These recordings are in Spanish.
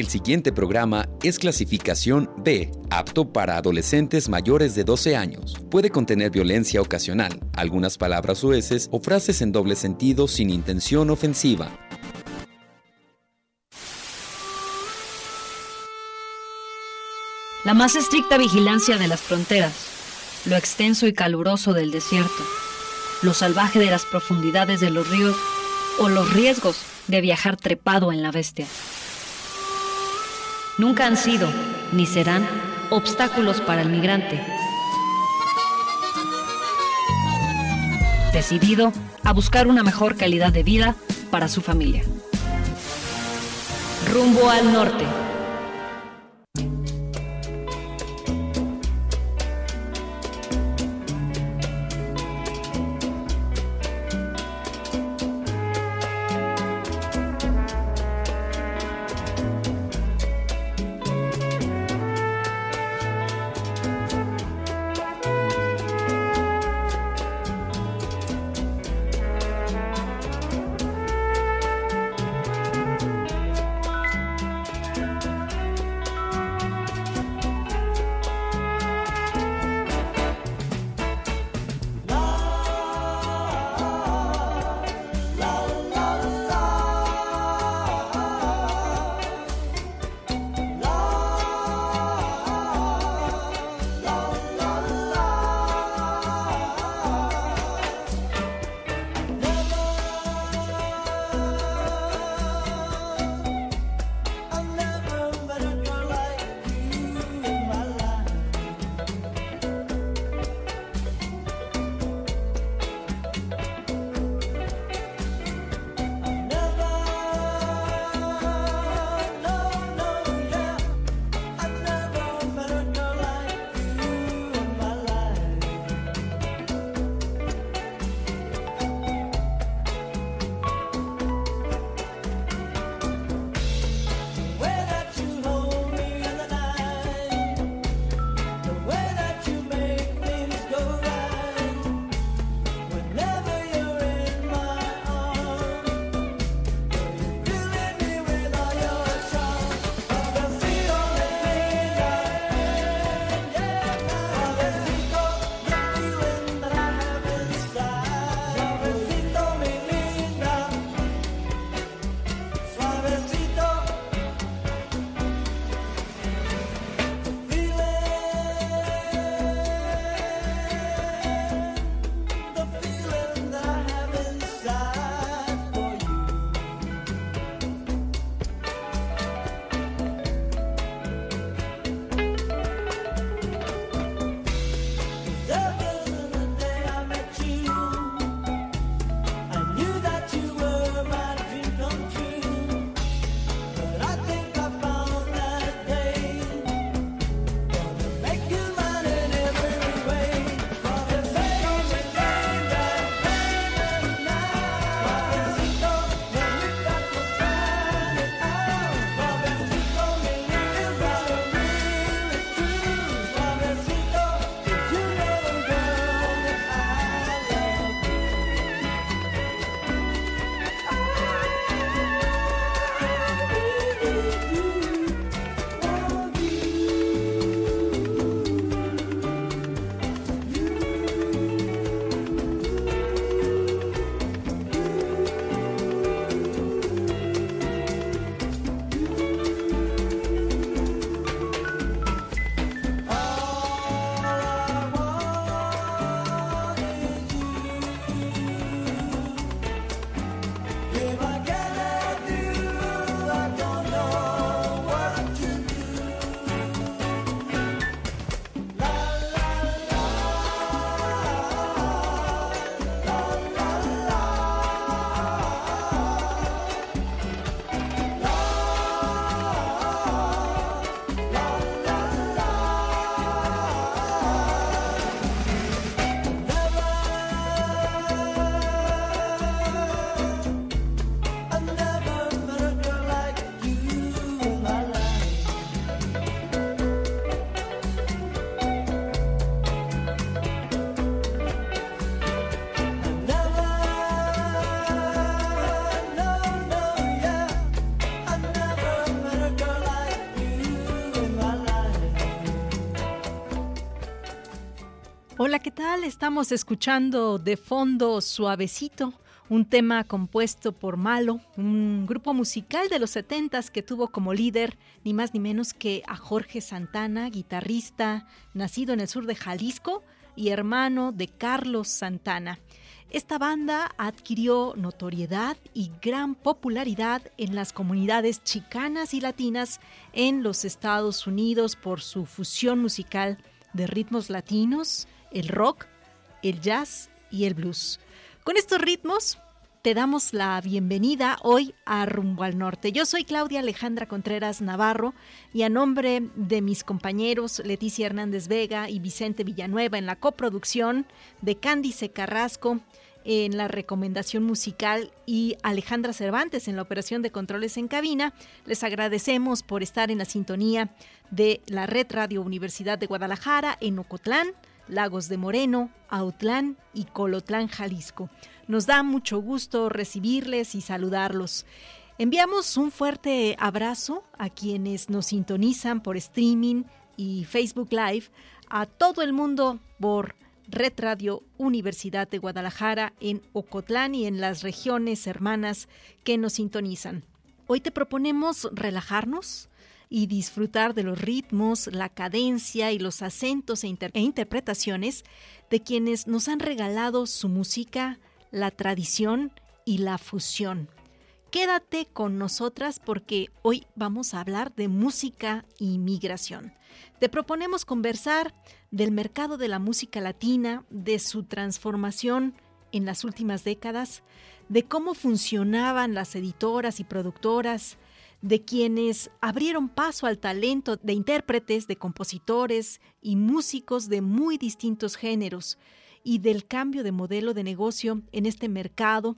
El siguiente programa es clasificación B, apto para adolescentes mayores de 12 años. Puede contener violencia ocasional, algunas palabras sueces o frases en doble sentido sin intención ofensiva. La más estricta vigilancia de las fronteras, lo extenso y caluroso del desierto, lo salvaje de las profundidades de los ríos o los riesgos de viajar trepado en la bestia. Nunca han sido, ni serán, obstáculos para el migrante. Decidido a buscar una mejor calidad de vida para su familia. Rumbo al norte. Estamos escuchando de fondo Suavecito, un tema compuesto por Malo, un grupo musical de los 70 que tuvo como líder ni más ni menos que a Jorge Santana, guitarrista, nacido en el sur de Jalisco y hermano de Carlos Santana. Esta banda adquirió notoriedad y gran popularidad en las comunidades chicanas y latinas en los Estados Unidos por su fusión musical de ritmos latinos, el rock, el jazz y el blues. Con estos ritmos te damos la bienvenida hoy a Rumbo al Norte. Yo soy Claudia Alejandra Contreras Navarro y a nombre de mis compañeros Leticia Hernández Vega y Vicente Villanueva en la coproducción, de Cándice Carrasco en la recomendación musical y Alejandra Cervantes en la operación de controles en cabina, les agradecemos por estar en la sintonía de la Red Radio Universidad de Guadalajara en Ocotlán Lagos de Moreno, Autlán y Colotlán, Jalisco. Nos da mucho gusto recibirles y saludarlos. Enviamos un fuerte abrazo a quienes nos sintonizan por streaming y Facebook Live, a todo el mundo por Red Radio Universidad de Guadalajara en Ocotlán y en las regiones hermanas que nos sintonizan. Hoy te proponemos relajarnos, y disfrutar de los ritmos, la cadencia y los acentos e, e, interpretaciones de quienes nos han regalado su música, la tradición y la fusión. Quédate con nosotras porque hoy vamos a hablar de música y migración. Te proponemos conversar del mercado de la música latina, de su transformación en las últimas décadas, de cómo funcionaban las editoras y productoras, de quienes abrieron paso al talento de intérpretes, de compositores y músicos de muy distintos géneros, y del cambio de modelo de negocio en este mercado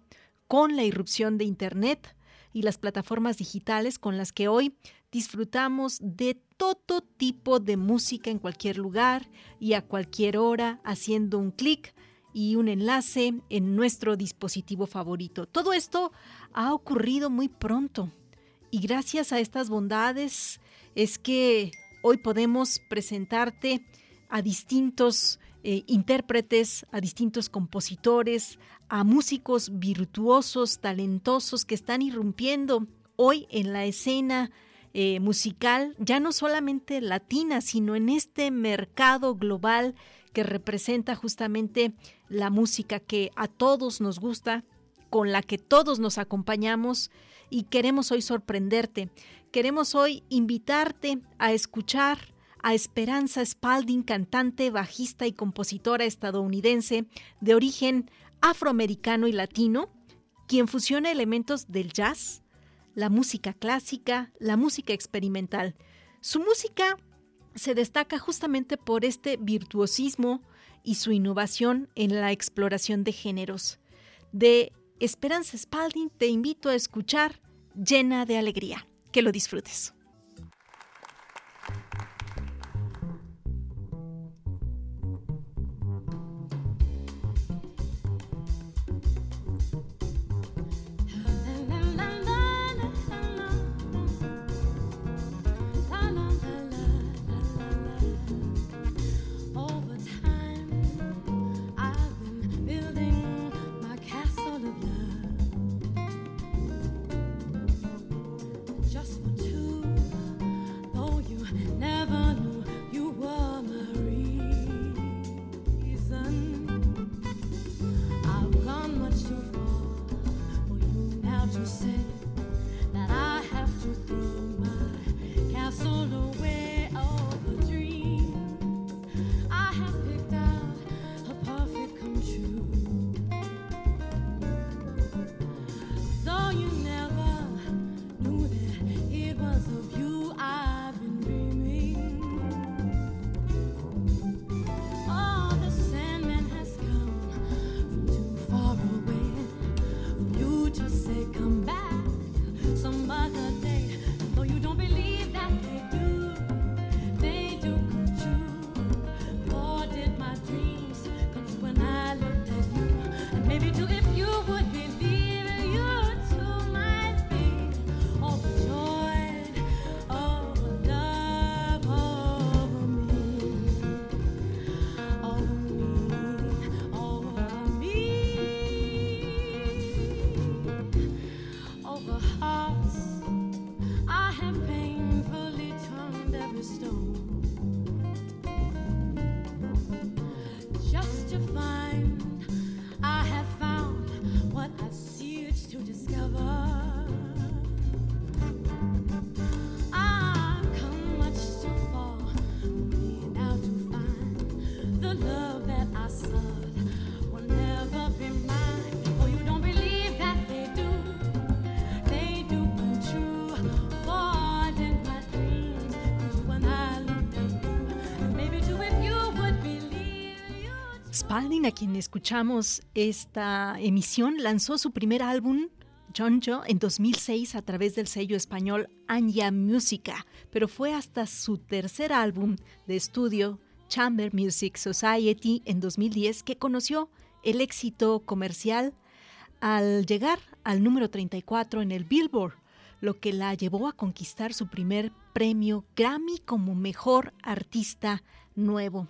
con la irrupción de Internet y las plataformas digitales con las que hoy disfrutamos de todo tipo de música en cualquier lugar y a cualquier hora haciendo un clic y un enlace en nuestro dispositivo favorito. Todo esto ha ocurrido muy pronto, y gracias a estas bondades es que hoy podemos presentarte a distintos eh, intérpretes, a distintos compositores, a músicos virtuosos, talentosos que están irrumpiendo hoy en la escena eh, musical, ya no solamente latina, sino en este mercado global que representa justamente la música que a todos nos gusta, con la que todos nos acompañamos y queremos hoy sorprenderte. Queremos hoy invitarte a escuchar a Esperanza Spalding, cantante, bajista y compositora estadounidense de origen afroamericano y latino, quien fusiona elementos del jazz, la música clásica, la música experimental. Su música se destaca justamente por este virtuosismo y su innovación en la exploración de géneros. De Esperanza Spalding te invito a escuchar Llena de Alegría. Que lo disfrutes. Spalding, a quien escuchamos esta emisión, lanzó su primer álbum, Jonjo, en 2006 a través del sello español Anya Musica, pero fue hasta su tercer álbum de estudio, Chamber Music Society, en 2010, que conoció el éxito comercial al llegar al número 34 en el Billboard, lo que la llevó a conquistar su primer premio Grammy como mejor artista nuevo.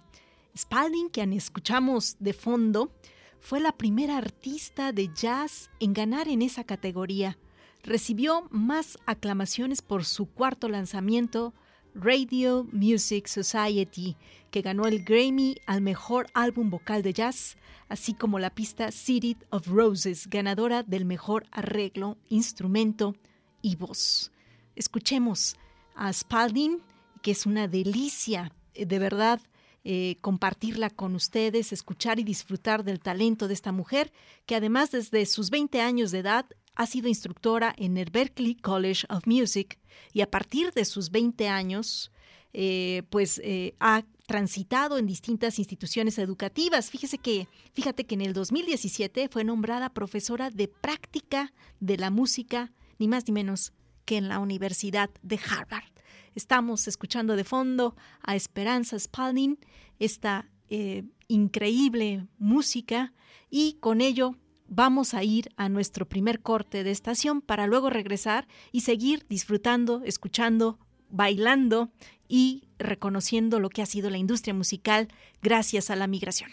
Spalding, quien escuchamos de fondo, fue la primera artista de jazz en ganar en esa categoría. Recibió más aclamaciones por su cuarto lanzamiento, Radio Music Society, que ganó el Grammy al mejor álbum vocal de jazz, así como la pista City of Roses, ganadora del mejor arreglo, instrumento y voz. Escuchemos a Spalding, que es una delicia, de verdad, eh, compartirla con ustedes, escuchar y disfrutar del talento de esta mujer, que además desde sus 20 años de edad ha sido instructora en el Berklee College of Music y a partir de sus 20 años, eh, pues eh, ha transitado en distintas instituciones educativas. Fíjese que, fíjate que en el 2017 fue nombrada profesora de práctica de la música, ni más ni menos que en la Universidad de Harvard. Estamos escuchando de fondo a Esperanza Spalding, esta eh, increíble música, y con ello vamos a ir a nuestro primer corte de estación para luego regresar y seguir disfrutando, escuchando, bailando y reconociendo lo que ha sido la industria musical gracias a la migración.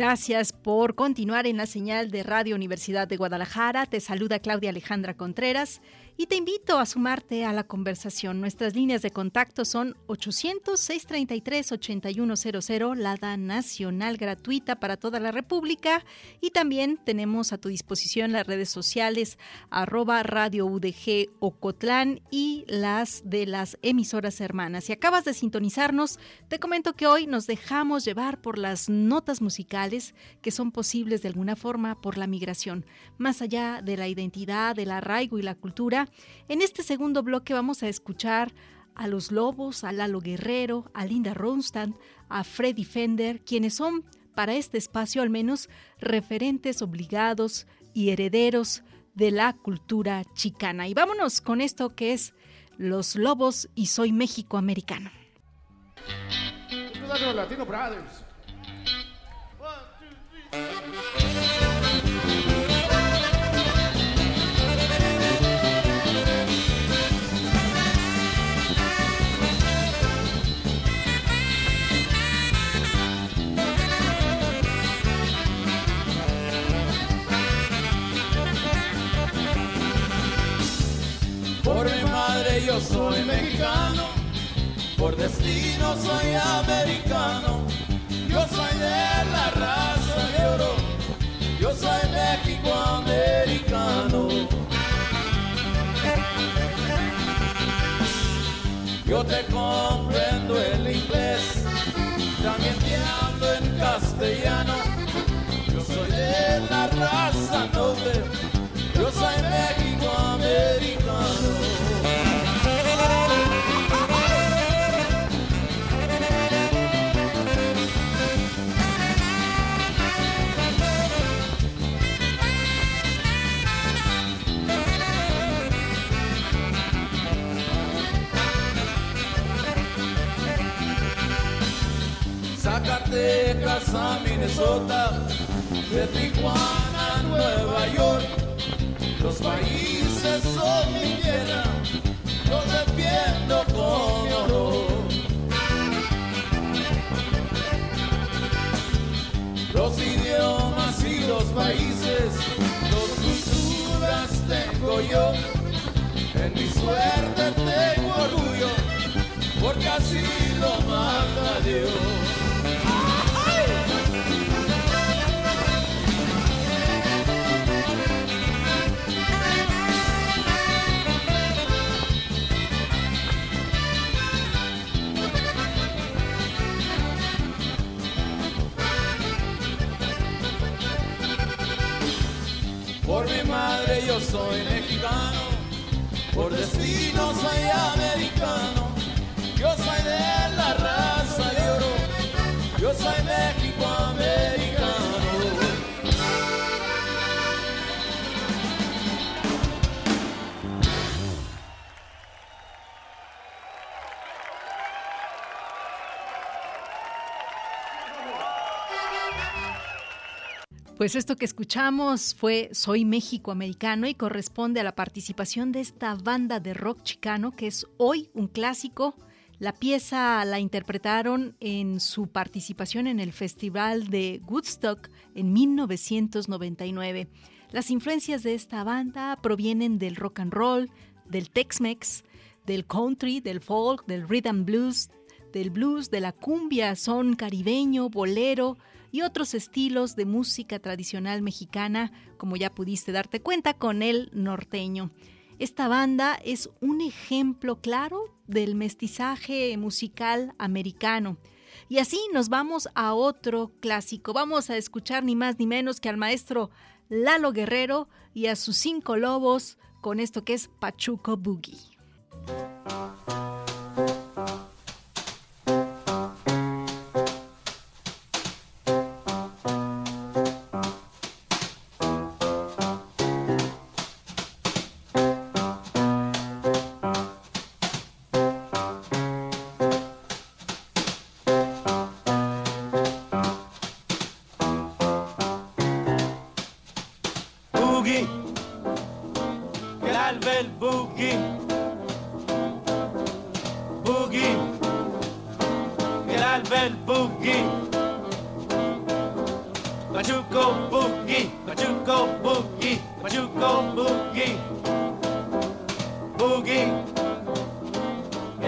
Gracias por continuar en la señal de Radio Universidad de Guadalajara. Te saluda Claudia Alejandra Contreras y te invito a sumarte a la conversación. Nuestras líneas de contacto son 800-633-8100, LADA nacional gratuita para toda la República. Y también tenemos a tu disposición las redes sociales arroba Radio UDG Ocotlán y las de las emisoras hermanas. Si acabas de sintonizarnos, te comento que hoy nos dejamos llevar por las notas musicales que son posibles de alguna forma por la migración. Más allá de la identidad, del arraigo y la cultura, en este segundo bloque vamos a escuchar a los Lobos, a Lalo Guerrero, a Linda Ronstadt, a Freddy Fender, quienes son, para este espacio al menos, referentes obligados y herederos de la cultura chicana. Y vámonos con esto que es Los Lobos y Soy México Americano. yo por destino soy americano, yo soy de la raza de yo soy México-americano. Yo te comprendo el inglés, también te hablo en castellano, yo soy de la raza noble, Zacatecas a Minnesota, de Tijuana a Nueva York. Los países son mi tierra, los defiendo con mi honor. Los idiomas y los países, dos culturas tengo yo. En mi suerte tengo orgullo, porque así lo manda Dios. Madre yo soy mexicano, por destino soy americano. Yo soy de la raza de oro, yo soy México americano. Pues esto que escuchamos fue Soy México Americano y corresponde a la participación de esta banda de rock chicano que es hoy un clásico. La pieza la interpretaron en su participación en el Festival de Woodstock en 1999. Las influencias de esta banda provienen del rock and roll, del Tex-Mex, del country, del folk, del rhythm blues, del blues, de la cumbia, son caribeño, bolero, y otros estilos de música tradicional mexicana, como ya pudiste darte cuenta con el norteño. Esta banda es un ejemplo claro del mestizaje musical americano. Y así nos vamos a otro clásico. Vamos a escuchar ni más ni menos que al maestro Lalo Guerrero y a sus cinco lobos con esto que es Pachuco Boogie.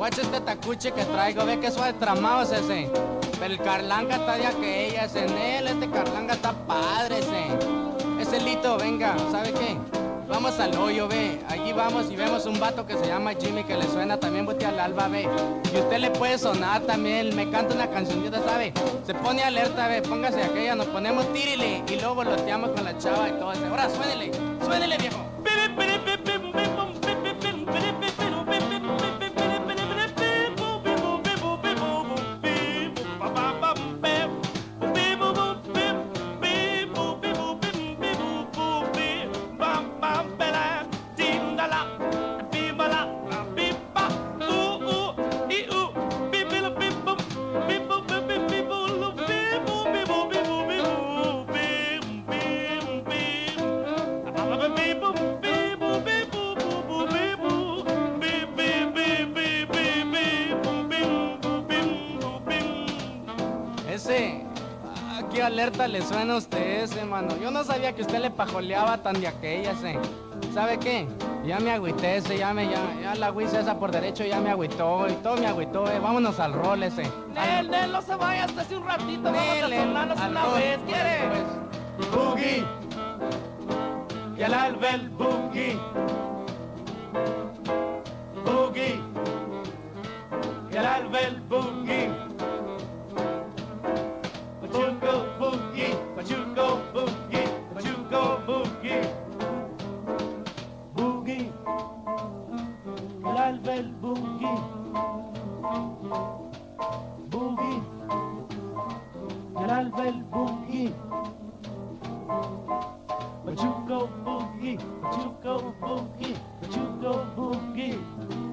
Guacha este tacuche que traigo, ve que suave tramado es ese. Pero el carlanga está de aquella, ese. En él, este carlanga está padre, ese. Ese lito, venga, ¿sabe qué? Vamos al hoyo, ve. Allí vamos y vemos un vato que se llama Jimmy que le suena también bote al alba, ve. Y usted le puede sonar también, me canta una canción, usted sabe. Se pone alerta, ve, póngase aquella, nos ponemos tirile y luego volteamos con la chava y todo eso. Ahora suénele. Suénele, viejo. Alerta le suena a usted ese, mano? Yo no sabía que usted le pajoleaba tan de aquella, ese. ¿Sabe qué? Ya me agüité ese, ya me, ya, ya la agüita esa por derecho ya me agüitó y todo me agüitó, eh. Vámonos al rol ese. Nel, Nel, no se vaya hasta hace un ratito, Nel, vamos a una vez, ¿quiere? Pues. Boogie. Y el albel boogie. Boogie. Y el albel boogie. boogie, boogie, Jalal Bell boogie. But you go boogie, but you go boogie, but you go boogie.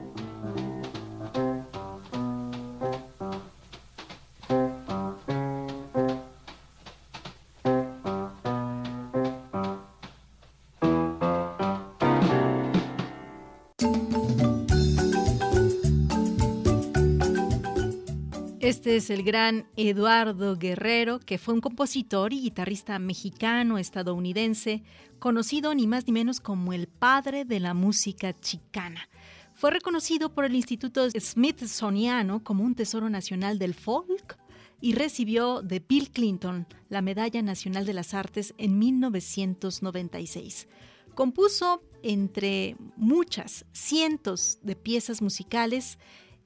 Es el gran Eduardo Guerrero, que fue un compositor y guitarrista mexicano estadounidense, conocido ni más ni menos como el padre de la música chicana. Fue reconocido por el Instituto Smithsoniano como un tesoro nacional del folk y recibió de Bill Clinton la Medalla Nacional de las Artes en 1996. Compuso entre muchas, cientos de piezas musicales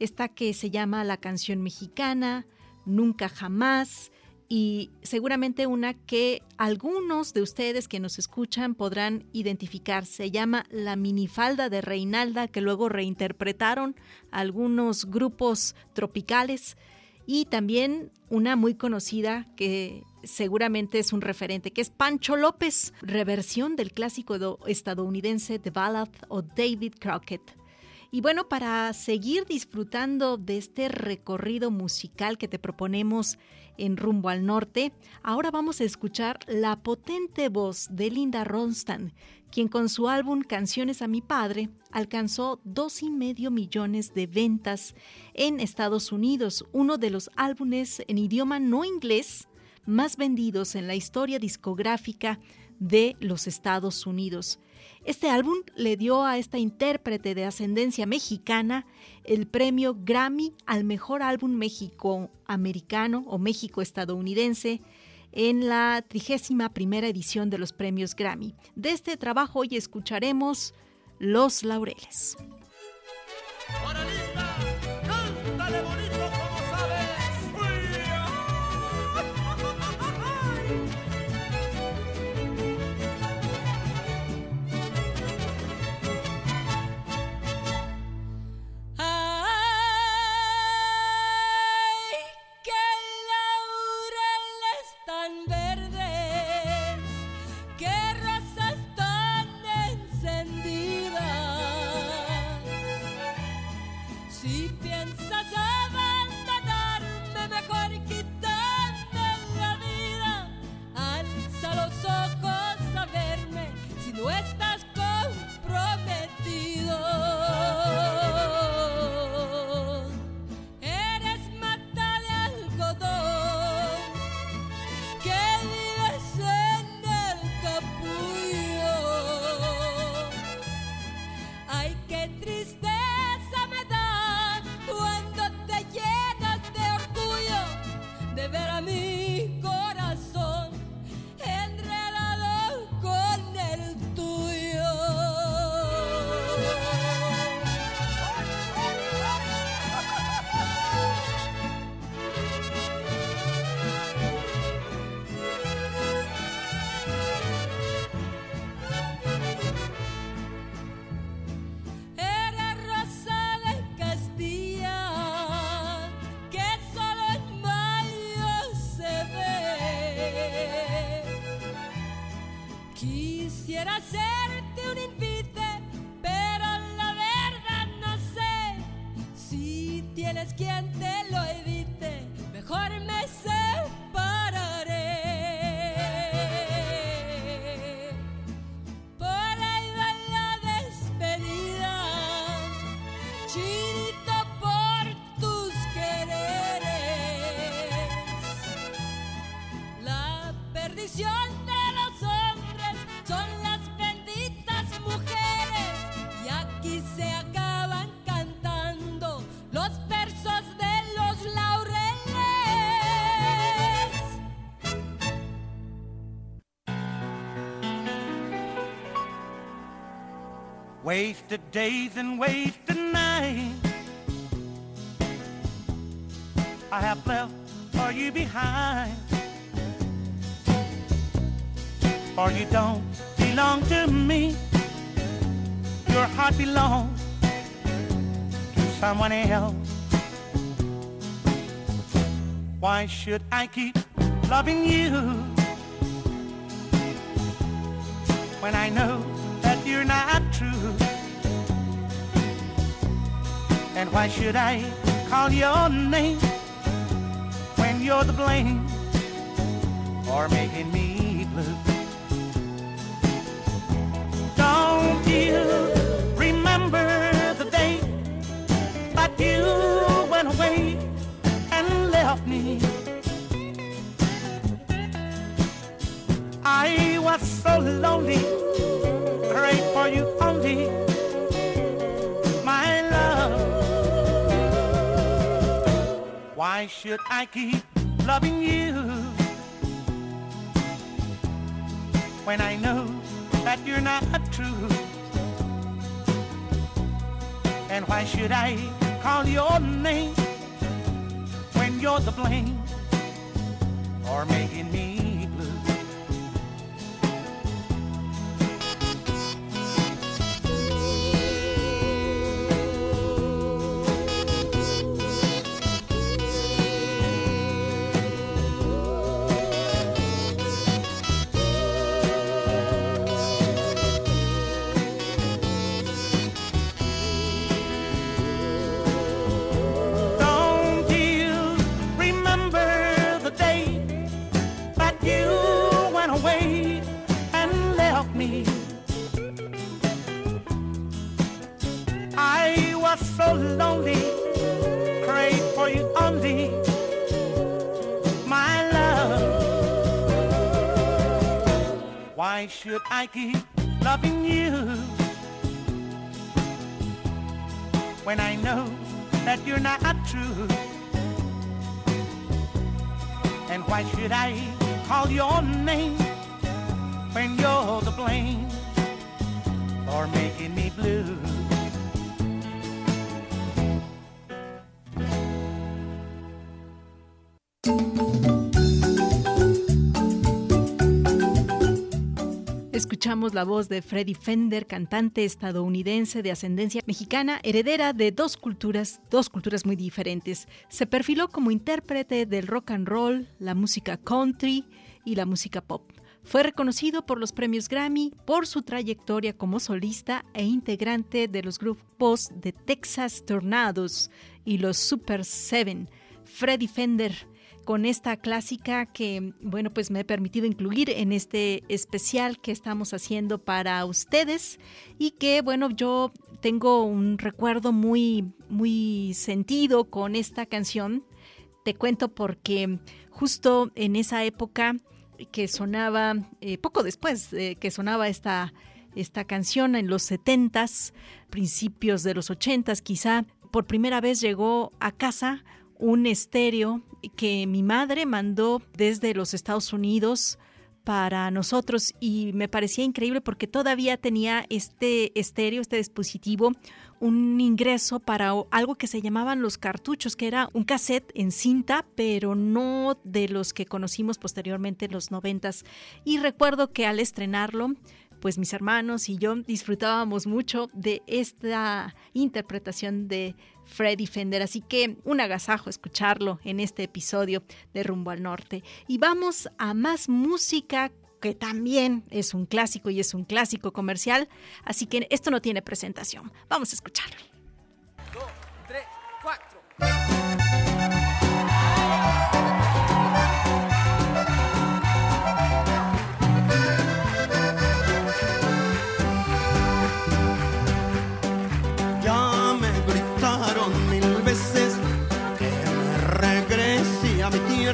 esta que se llama La canción mexicana, Nunca jamás, y seguramente una que algunos de ustedes que nos escuchan podrán identificar. Se llama La minifalda de Reinalda, que luego reinterpretaron algunos grupos tropicales, y también una muy conocida que seguramente es un referente, que es Pancho López, reversión del clásico estadounidense The Ballad o David Crockett. Y bueno, para seguir disfrutando de este recorrido musical que te proponemos en Rumbo al Norte, ahora vamos a escuchar la potente voz de Linda Ronstadt, quien con su álbum Canciones a mi padre alcanzó dos y medio millones de ventas en Estados Unidos, uno de los álbumes en idioma no inglés más vendidos en la historia discográfica de los Estados Unidos. Este álbum le dio a esta intérprete de ascendencia mexicana el premio Grammy al mejor álbum México-americano o México-estadounidense en la 31 primera edición de los premios Grammy. De este trabajo hoy escucharemos Los Laureles. hacer Wasted days and wasted nights. I have left for you behind. For you don't belong to me. Your heart belongs to someone else. Why should I keep loving you When I know you're not true. And why should I call your name when you're the blame for making me blue? Don't you remember the day that you went away and left me? I was so lonely for you only, my love. Why should I keep loving you when I know that you're not true? And why should I call your name when you're the blame or making me Why should I keep loving you when I know that you're not true? And why should I call your name when you're the blame for making me blue? Escuchamos la voz de Freddie Fender, cantante estadounidense de ascendencia mexicana, heredera de dos culturas, dos culturas muy diferentes. Se perfiló como intérprete del rock and roll, la música country y la música pop. Fue reconocido por los premios Grammy por su trayectoria como solista e integrante de los grupos de Texas Tornadoes y los Super Seven. Freddie Fender con esta clásica que, bueno, pues me he permitido incluir en este especial que estamos haciendo para ustedes y que, bueno, yo tengo un recuerdo muy, muy sentido con esta canción. Te cuento porque justo en esa época que sonaba, eh, poco después eh, que sonaba esta, esta canción en los 70s, principios de los 80s quizá, por primera vez llegó a casa un estéreo que mi madre mandó desde los Estados Unidos para nosotros y me parecía increíble porque todavía tenía este estéreo, este dispositivo, un ingreso para algo que se llamaban los cartuchos, que era un cassette en cinta, pero no de los que conocimos posteriormente en los noventas. Y recuerdo que al estrenarlo, pues mis hermanos y yo disfrutábamos mucho de esta interpretación de Freddy Fender, así que un agasajo escucharlo en este episodio de Rumbo al Norte. Y vamos a más música que también es un clásico y es un clásico comercial, así que esto no tiene presentación. Vamos a escucharlo. Dos, tres, cuatro.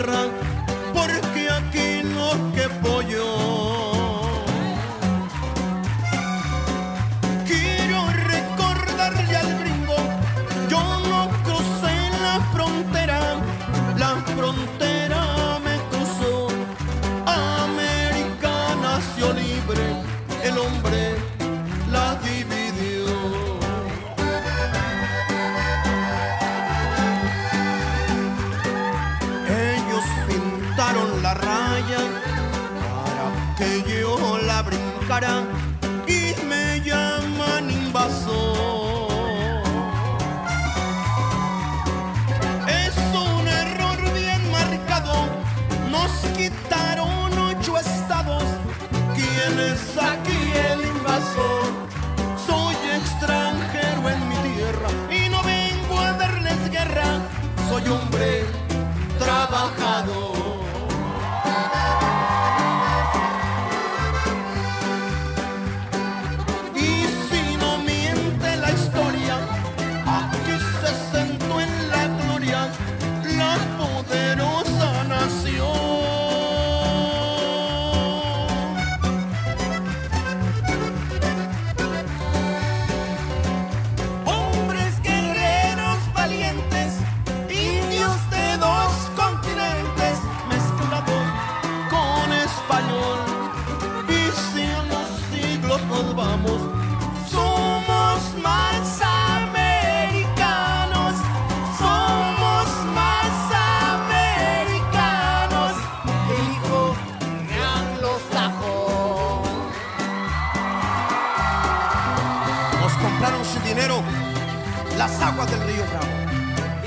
Tierra, que yo la brincara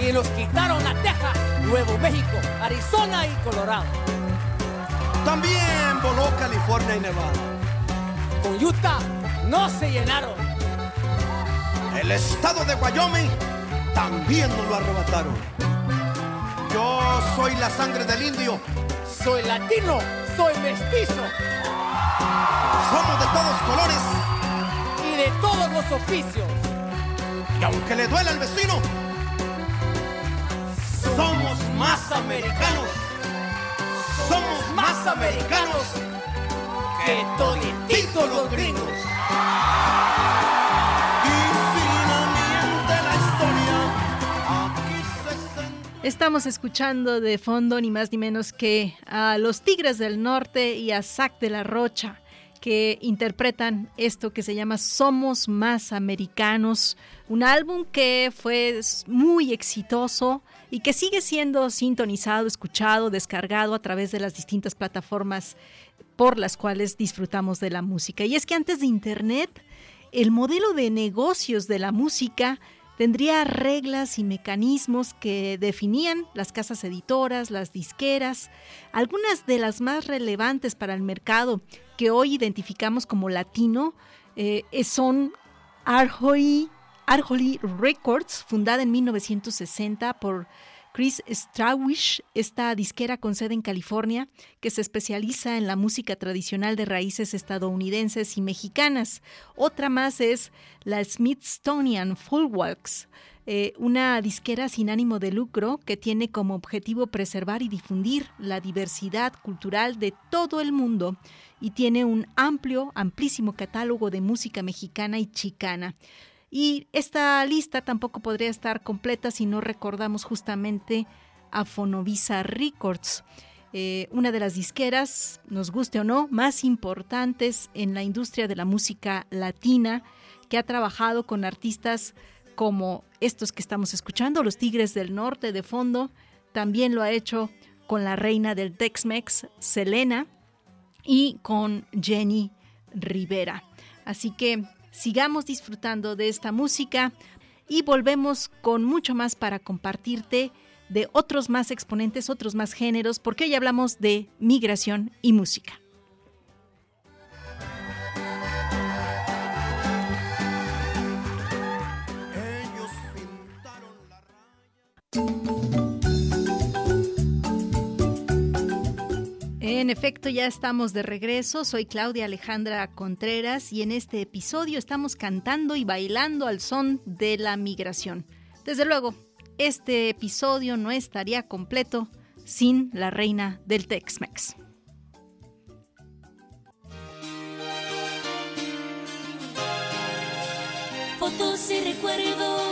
Y nos quitaron a Texas, Nuevo México, Arizona y Colorado. También voló California y Nevada. Con Utah no se llenaron. El estado de Wyoming también nos lo arrebataron. Yo soy la sangre del indio. Soy latino, soy mestizo. Somos de todos colores. Y de todos los oficios. Y aunque le duela al vecino, más americanos. Somos más americanos que todititos los gringos. Estamos escuchando de fondo ni más ni menos que a los Tigres del Norte y a Zac de la Rocha que interpretan esto que se llama Somos Más Americanos, un álbum que fue muy exitoso y que sigue siendo sintonizado, escuchado, descargado a través de las distintas plataformas por las cuales disfrutamos de la música. Y es que antes de Internet, el modelo de negocios de la música tendría reglas y mecanismos que definían las casas editoras, las disqueras, algunas de las más relevantes para el mercado que hoy identificamos como latino eh, son Arjoy, Records, fundada en 1960 por Chris Strawish, esta disquera con sede en California, que se especializa en la música tradicional de raíces estadounidenses y mexicanas. Otra más es la Smithsonian Fullworks, eh, una disquera sin ánimo de lucro que tiene como objetivo preservar y difundir la diversidad cultural de todo el mundo y tiene un amplio, amplísimo catálogo de música mexicana y chicana. Y esta lista tampoco podría estar completa si no recordamos justamente a Fonovisa Records, eh, una de las disqueras, nos guste o no, más importantes en la industria de la música latina, que ha trabajado con artistas como estos que estamos escuchando, los Tigres del Norte de fondo, también lo ha hecho con la reina del Tex-Mex, Selena, y con Jenny Rivera. Así que sigamos disfrutando de esta música y volvemos con mucho más para compartirte de otros más exponentes, otros más géneros, porque hoy hablamos de migración y música. En efecto, ya estamos de regreso. Soy Claudia Alejandra Contreras y en este episodio estamos cantando y bailando al son de la migración. Desde luego, este episodio no estaría completo sin la reina del Tex-Mex. Fotos y recuerdos.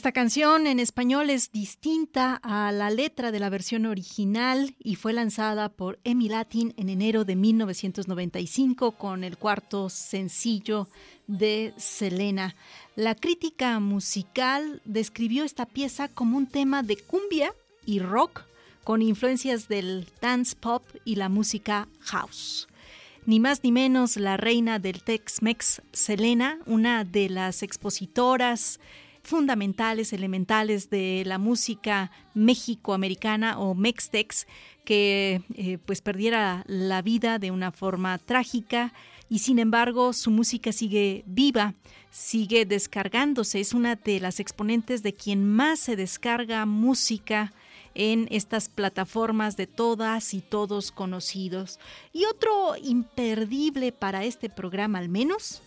Esta canción en español es distinta a la letra de la versión original y fue lanzada por Emi Latin en enero de 1995 con el cuarto sencillo de Selena. La crítica musical describió esta pieza como un tema de cumbia y rock con influencias del dance pop y la música house. Ni más ni menos la reina del Tex-Mex, Selena, una de las expositoras fundamentales, elementales de la música mexicoamericana o mextex, que eh, pues perdiera la vida de una forma trágica y sin embargo su música sigue viva, sigue descargándose, es una de las exponentes de quien más se descarga música en estas plataformas de todas y todos conocidos. Y otro imperdible para este programa al menos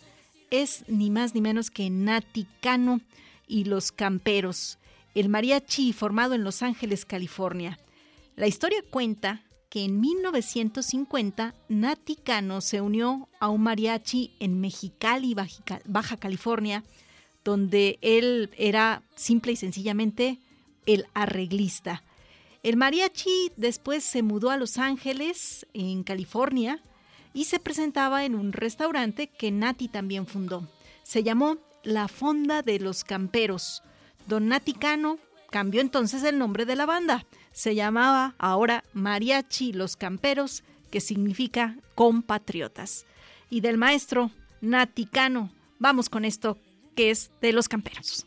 es ni más ni menos que Nati Cano y los Camperos, el mariachi formado en Los Ángeles, California. La historia cuenta que en 1950 Nati Cano se unió a un mariachi en Mexicali, Baja California, donde él era simple y sencillamente el arreglista. El mariachi después se mudó a Los Ángeles, en California, y se presentaba en un restaurante que Nati también fundó. Se llamó La Fonda de los Camperos. Don Nati Cano cambió entonces el nombre de la banda. Se llamaba ahora Mariachi Los Camperos, que significa compatriotas. Y del maestro Nati Cano, vamos con esto que es de los camperos.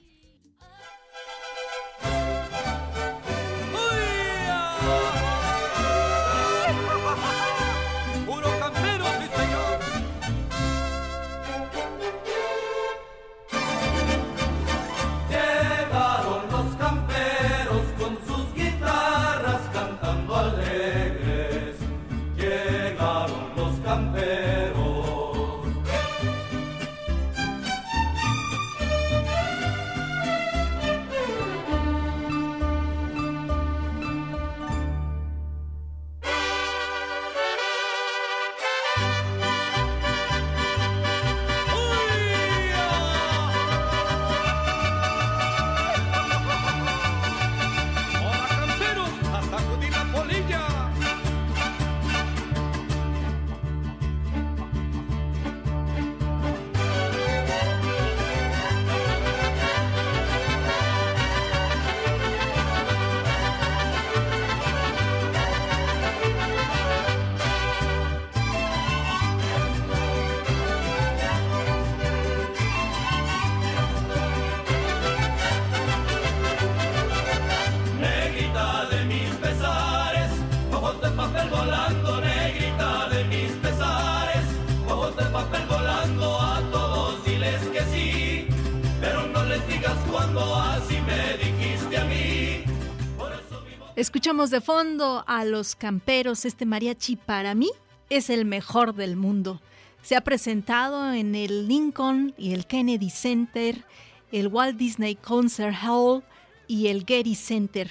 De fondo a los camperos. Este mariachi para mí es el mejor del mundo. Se ha presentado en el Lincoln y el Kennedy Center, el Walt Disney Concert Hall y el Getty Center.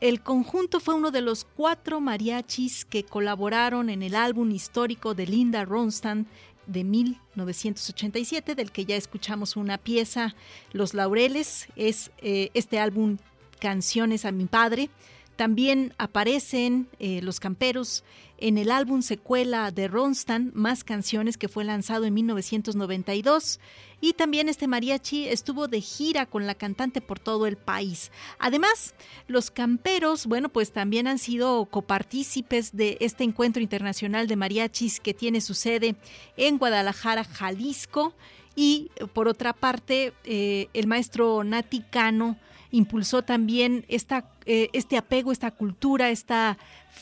El conjunto fue uno de los cuatro mariachis que colaboraron en el álbum histórico de Linda Ronstadt de 1987, del que ya escuchamos una pieza, Los Laureles, es eh, este álbum Canciones a mi padre. También aparecen eh, los camperos en el álbum secuela de Ronstadt, Más Canciones, que fue lanzado en 1992. Y también este mariachi estuvo de gira con la cantante por todo el país. Además, los camperos, bueno, pues también han sido copartícipes de este encuentro internacional de mariachis que tiene su sede en Guadalajara, Jalisco. Y por otra parte, eh, el maestro Nati Cano impulsó también esta, eh, este apego, esta cultura, esta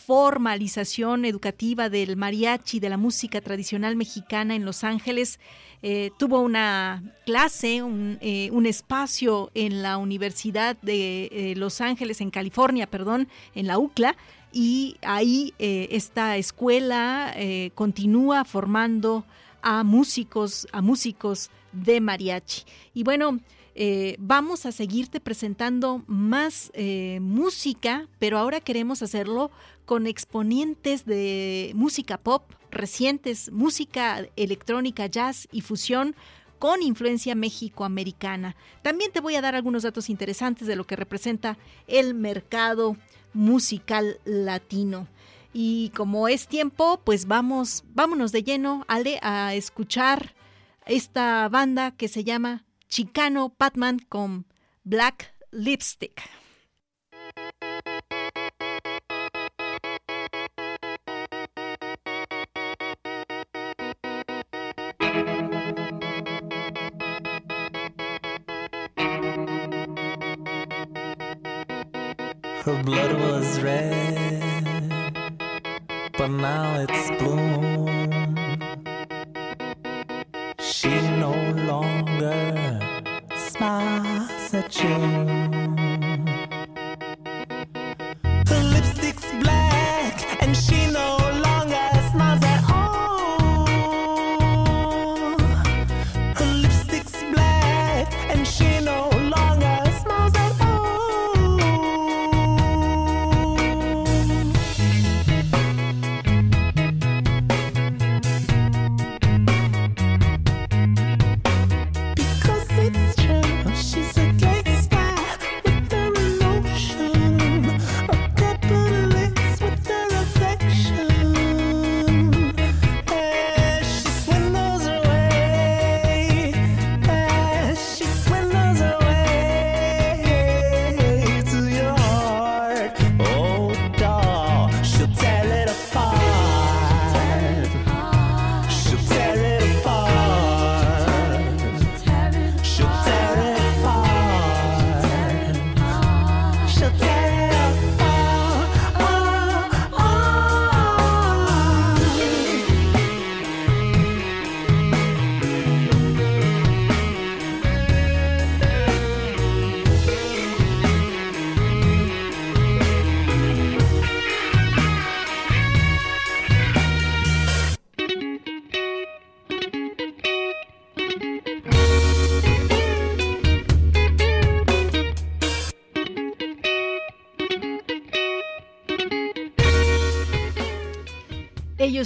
formalización educativa del mariachi, de la música tradicional mexicana en Los Ángeles. Eh, tuvo una clase, un, eh, un, espacio en la Universidad de Los Ángeles, en California, perdón, en la UCLA, y ahí esta escuela continúa formando a músicos, a músicos de mariachi. Y bueno, eh, vamos a seguirte presentando más eh, música, pero ahora queremos hacerlo con exponentes de música pop recientes, música electrónica, jazz y fusión con influencia mexicoamericana. También te voy a dar algunos datos interesantes de lo que representa el mercado musical latino. Y como es tiempo, pues vamos, vámonos de lleno, Ale, a escuchar esta banda que se llama Chicano Batman con Black Lipstick. Her blood was red, but now it's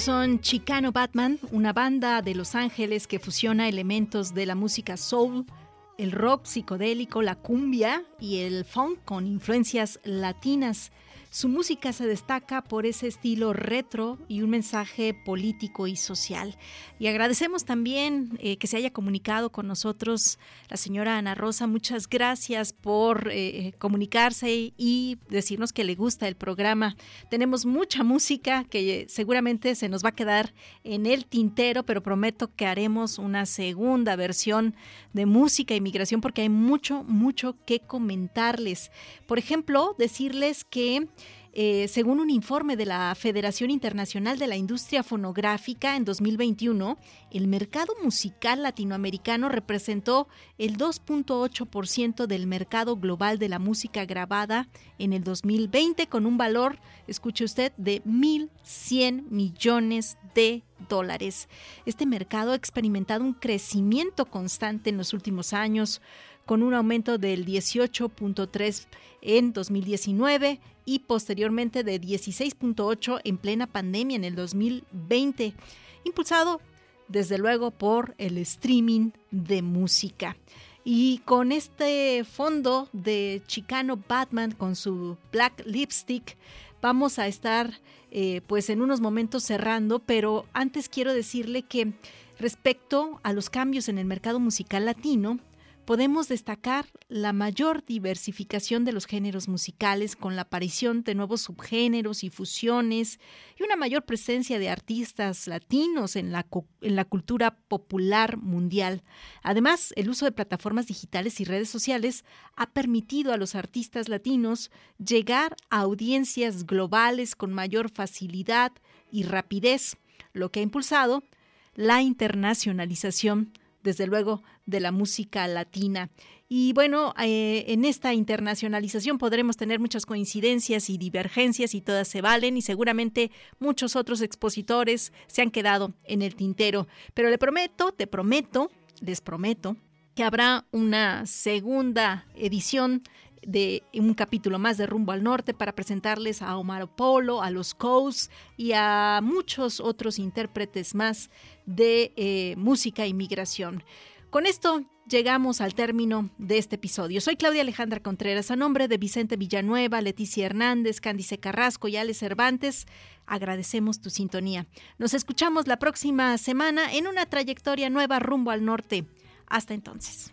son Chicano Batman, una banda de Los Ángeles que fusiona elementos de la música soul, el rock psicodélico, la cumbia y el funk con influencias latinas. Su música se destaca por ese estilo retro y un mensaje político y social. Y agradecemos también eh, que se haya comunicado con nosotros la señora Ana Rosa. Muchas gracias por eh, comunicarse y decirnos que le gusta el programa. Tenemos mucha música que seguramente se nos va a quedar en el tintero, pero prometo que haremos una segunda versión de música y migración porque hay mucho, mucho que comentarles. Por ejemplo, decirles que eh, según un informe de la Federación Internacional de la Industria Fonográfica en 2021, el mercado musical latinoamericano representó el 2.8% del mercado global de la música grabada en el 2020 con un valor, escuche usted, de 1.100 millones de dólares. Este mercado ha experimentado un crecimiento constante en los últimos años con un aumento del 18.3 en 2019 y posteriormente de 16.8 en plena pandemia en el 2020, impulsado desde luego por el streaming de música. Y con este fondo de Chicano Batman con su Black Lipstick, vamos a estar eh, pues en unos momentos cerrando, pero antes quiero decirle que respecto a los cambios en el mercado musical latino, podemos destacar la mayor diversificación de los géneros musicales con la aparición de nuevos subgéneros y fusiones y una mayor presencia de artistas latinos en la, cultura popular mundial. Además, el uso de plataformas digitales y redes sociales ha permitido a los artistas latinos llegar a audiencias globales con mayor facilidad y rapidez, lo que ha impulsado la internacionalización desde luego, de la música latina. Y bueno, eh, en esta internacionalización podremos tener muchas coincidencias y divergencias y todas se valen y seguramente muchos otros expositores se han quedado en el tintero. Pero le prometo, te prometo, les prometo que habrá una segunda edición de un capítulo más de Rumbo al Norte para presentarles a Omar Polo, a los Coast y a muchos otros intérpretes más de eh, música e inmigración. Con esto llegamos al término de este episodio. Soy Claudia Alejandra Contreras, a nombre de Vicente Villanueva, Leticia Hernández, Cándice Carrasco y Alex Cervantes, agradecemos tu sintonía. Nos escuchamos la próxima semana en una trayectoria nueva rumbo al norte. Hasta entonces.